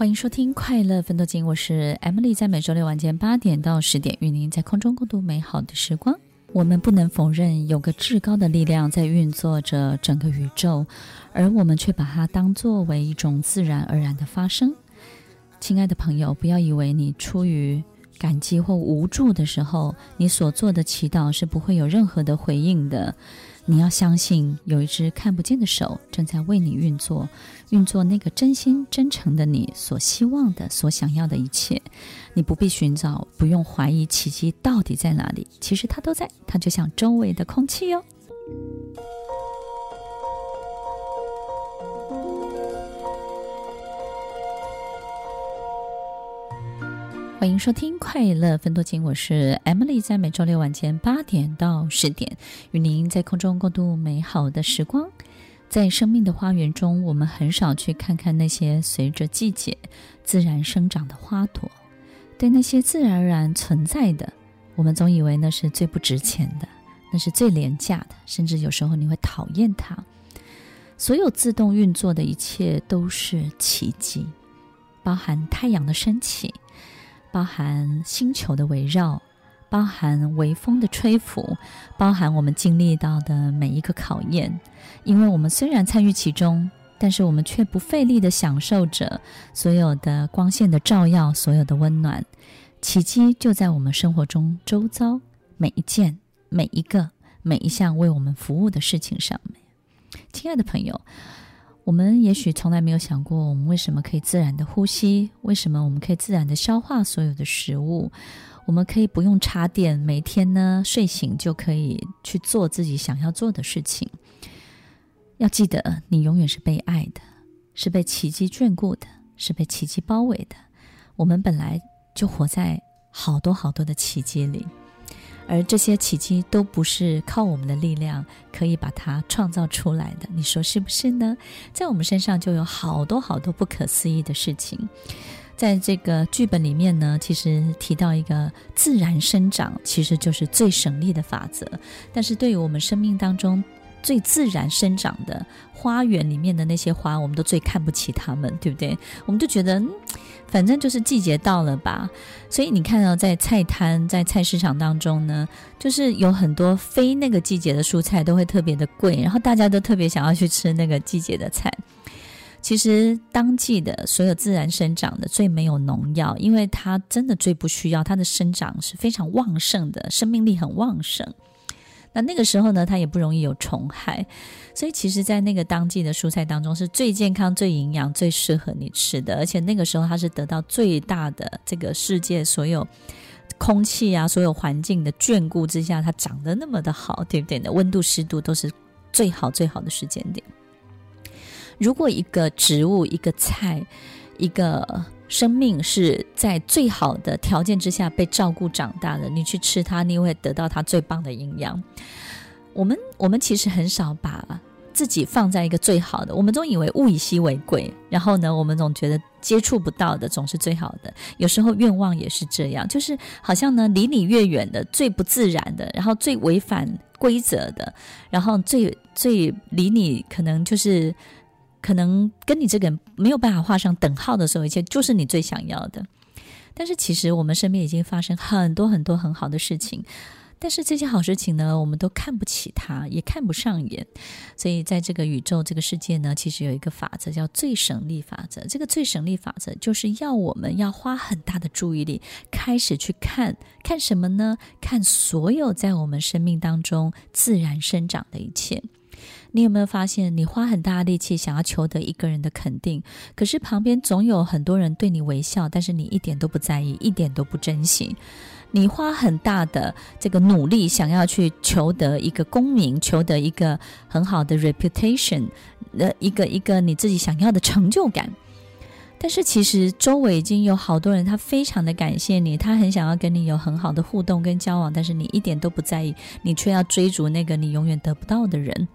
欢迎收听《快乐奋斗金》，我是 Emily，在每周六晚间八点到十点，与您在空中共度美好的时光。我们不能否认，有个至高的力量在运作着整个宇宙，而我们却把它当作为一种自然而然的发生。亲爱的朋友，不要以为你出于感激或无助的时候，你所做的祈祷是不会有任何的回应的。你要相信，有一只看不见的手正在为你运作，运作那个真心真诚的你所希望的、所想要的一切。你不必寻找，不用怀疑奇迹到底在哪里，其实它都在，它就像周围的空气哟。欢迎收听《快乐分多金》，我是 Emily，在每周六晚间八点到十点，与您在空中共度美好的时光。在生命的花园中，我们很少去看看那些随着季节自然生长的花朵，对那些自然而然存在的，我们总以为那是最不值钱的，那是最廉价的，甚至有时候你会讨厌它。所有自动运作的一切都是奇迹，包含太阳的升起。包含星球的围绕，包含微风的吹拂，包含我们经历到的每一个考验。因为我们虽然参与其中，但是我们却不费力地享受着所有的光线的照耀，所有的温暖。奇迹就在我们生活中周遭每一件、每一个、每一项为我们服务的事情上面。亲爱的朋友。我们也许从来没有想过，我们为什么可以自然的呼吸？为什么我们可以自然的消化所有的食物？我们可以不用插电，每天呢睡醒就可以去做自己想要做的事情。要记得，你永远是被爱的，是被奇迹眷顾的，是被奇迹包围的。我们本来就活在好多好多的奇迹里。而这些奇迹都不是靠我们的力量可以把它创造出来的，你说是不是呢？在我们身上就有好多好多不可思议的事情。在这个剧本里面呢，其实提到一个自然生长，其实就是最省力的法则。但是对于我们生命当中最自然生长的花园里面的那些花，我们都最看不起它们，对不对？我们就觉得。反正就是季节到了吧，所以你看到在菜摊、在菜市场当中呢，就是有很多非那个季节的蔬菜都会特别的贵，然后大家都特别想要去吃那个季节的菜。其实当季的所有自然生长的最没有农药，因为它真的最不需要，它的生长是非常旺盛的，生命力很旺盛。那那个时候呢，它也不容易有虫害，所以其实，在那个当季的蔬菜当中，是最健康、最营养、最适合你吃的。而且那个时候，它是得到最大的这个世界所有空气啊、所有环境的眷顾之下，它长得那么的好，对不对呢？温度、湿度都是最好、最好的时间点。如果一个植物、一个菜、一个生命是在最好的条件之下被照顾长大的，你去吃它，你会得到它最棒的营养。我们我们其实很少把自己放在一个最好的，我们总以为物以稀为贵，然后呢，我们总觉得接触不到的总是最好的。有时候愿望也是这样，就是好像呢，离你越远的、最不自然的，然后最违反规则的，然后最最离你可能就是。可能跟你这个人没有办法画上等号的时候，一切就是你最想要的。但是其实我们身边已经发生很多很多很好的事情，但是这些好事情呢，我们都看不起它，也看不上眼。所以在这个宇宙、这个世界呢，其实有一个法则叫最省力法则。这个最省力法则就是要我们要花很大的注意力，开始去看看什么呢？看所有在我们生命当中自然生长的一切。你有没有发现，你花很大力气想要求得一个人的肯定，可是旁边总有很多人对你微笑，但是你一点都不在意，一点都不珍惜。你花很大的这个努力想要去求得一个功名，求得一个很好的 reputation，呃，一个一个你自己想要的成就感，但是其实周围已经有好多人，他非常的感谢你，他很想要跟你有很好的互动跟交往，但是你一点都不在意，你却要追逐那个你永远得不到的人。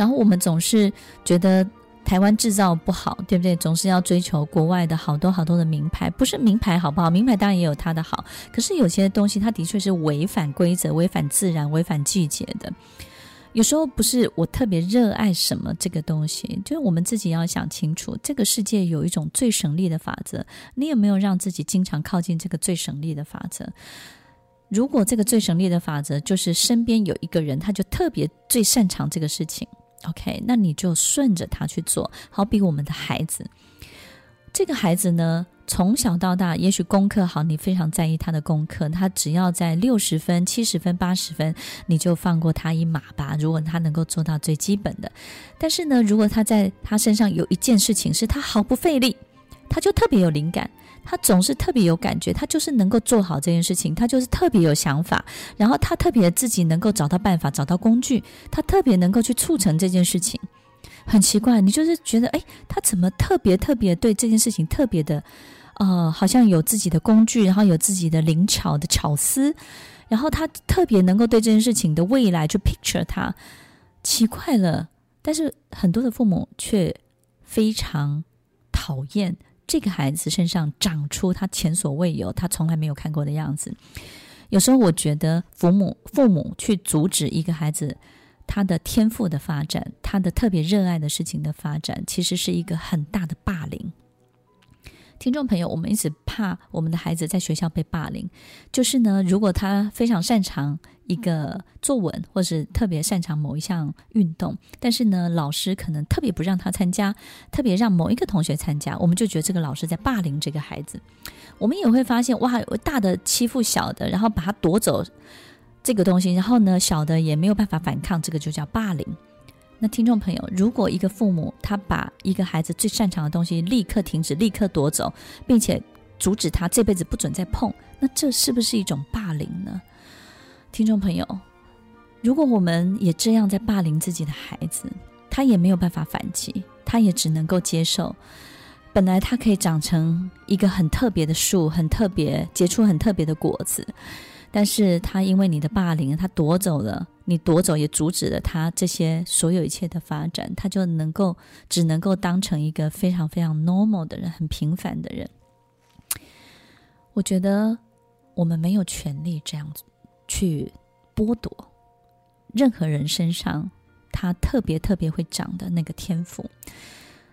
然后我们总是觉得台湾制造不好，对不对？总是要追求国外的好多好多的名牌，不是名牌好不好？名牌当然也有它的好，可是有些东西它的确是违反规则、违反自然、违反季节的。有时候不是我特别热爱什么这个东西，就是我们自己要想清楚，这个世界有一种最省力的法则，你有没有让自己经常靠近这个最省力的法则？如果这个最省力的法则就是身边有一个人，他就特别最擅长这个事情，OK，那你就顺着他去做。好比我们的孩子，这个孩子呢，从小到大，也许功课好，你非常在意他的功课，他只要在六十分、七十分、八十分，你就放过他一马吧。如果他能够做到最基本的，但是呢，如果他在他身上有一件事情是他毫不费力，他就特别有灵感。他总是特别有感觉，他就是能够做好这件事情，他就是特别有想法，然后他特别自己能够找到办法、找到工具，他特别能够去促成这件事情。很奇怪，你就是觉得，哎，他怎么特别特别对这件事情特别的，呃，好像有自己的工具，然后有自己的灵巧的巧思，然后他特别能够对这件事情的未来去 picture 他，奇怪了。但是很多的父母却非常讨厌。这个孩子身上长出他前所未有、他从来没有看过的样子。有时候我觉得，父母父母去阻止一个孩子他的天赋的发展，他的特别热爱的事情的发展，其实是一个很大的霸凌。听众朋友，我们一直怕我们的孩子在学校被霸凌，就是呢，如果他非常擅长。一个作文，或是特别擅长某一项运动，但是呢，老师可能特别不让他参加，特别让某一个同学参加，我们就觉得这个老师在霸凌这个孩子。我们也会发现，哇，大的欺负小的，然后把他夺走这个东西，然后呢，小的也没有办法反抗，这个就叫霸凌。那听众朋友，如果一个父母他把一个孩子最擅长的东西立刻停止，立刻夺走，并且阻止他这辈子不准再碰，那这是不是一种霸凌呢？听众朋友，如果我们也这样在霸凌自己的孩子，他也没有办法反击，他也只能够接受。本来他可以长成一个很特别的树，很特别，结出很特别的果子，但是他因为你的霸凌，他夺走了，你夺走也阻止了他这些所有一切的发展，他就能够只能够当成一个非常非常 normal 的人，很平凡的人。我觉得我们没有权利这样子。去剥夺任何人身上他特别特别会长的那个天赋，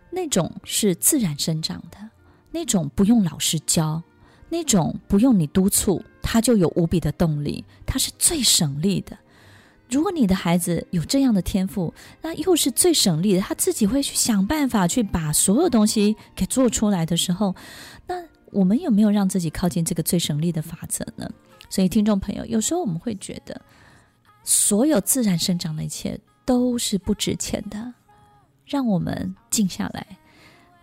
那种是自然生长的，那种不用老师教，那种不用你督促，他就有无比的动力，他是最省力的。如果你的孩子有这样的天赋，那又是最省力的，他自己会去想办法去把所有东西给做出来的时候，那我们有没有让自己靠近这个最省力的法则呢？所以，听众朋友，有时候我们会觉得，所有自然生长的一切都是不值钱的。让我们静下来，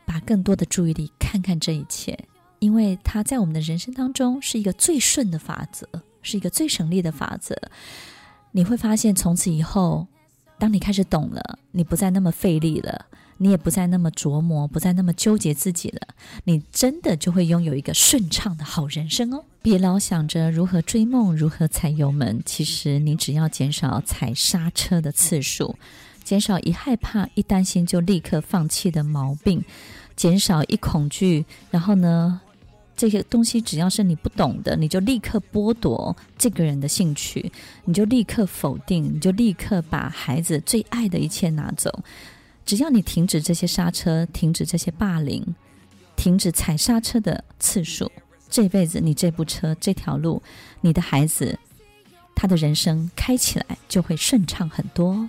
把更多的注意力看看这一切，因为它在我们的人生当中是一个最顺的法则，是一个最省力的法则。你会发现，从此以后，当你开始懂了，你不再那么费力了。你也不再那么琢磨，不再那么纠结自己了，你真的就会拥有一个顺畅的好人生哦！别老想着如何追梦，如何踩油门，其实你只要减少踩刹车的次数，减少一害怕、一担心就立刻放弃的毛病，减少一恐惧，然后呢，这些东西只要是你不懂的，你就立刻剥夺这个人的兴趣，你就立刻否定，你就立刻把孩子最爱的一切拿走。只要你停止这些刹车，停止这些霸凌，停止踩刹车的次数，这辈子你这部车这条路，你的孩子他的人生开起来就会顺畅很多。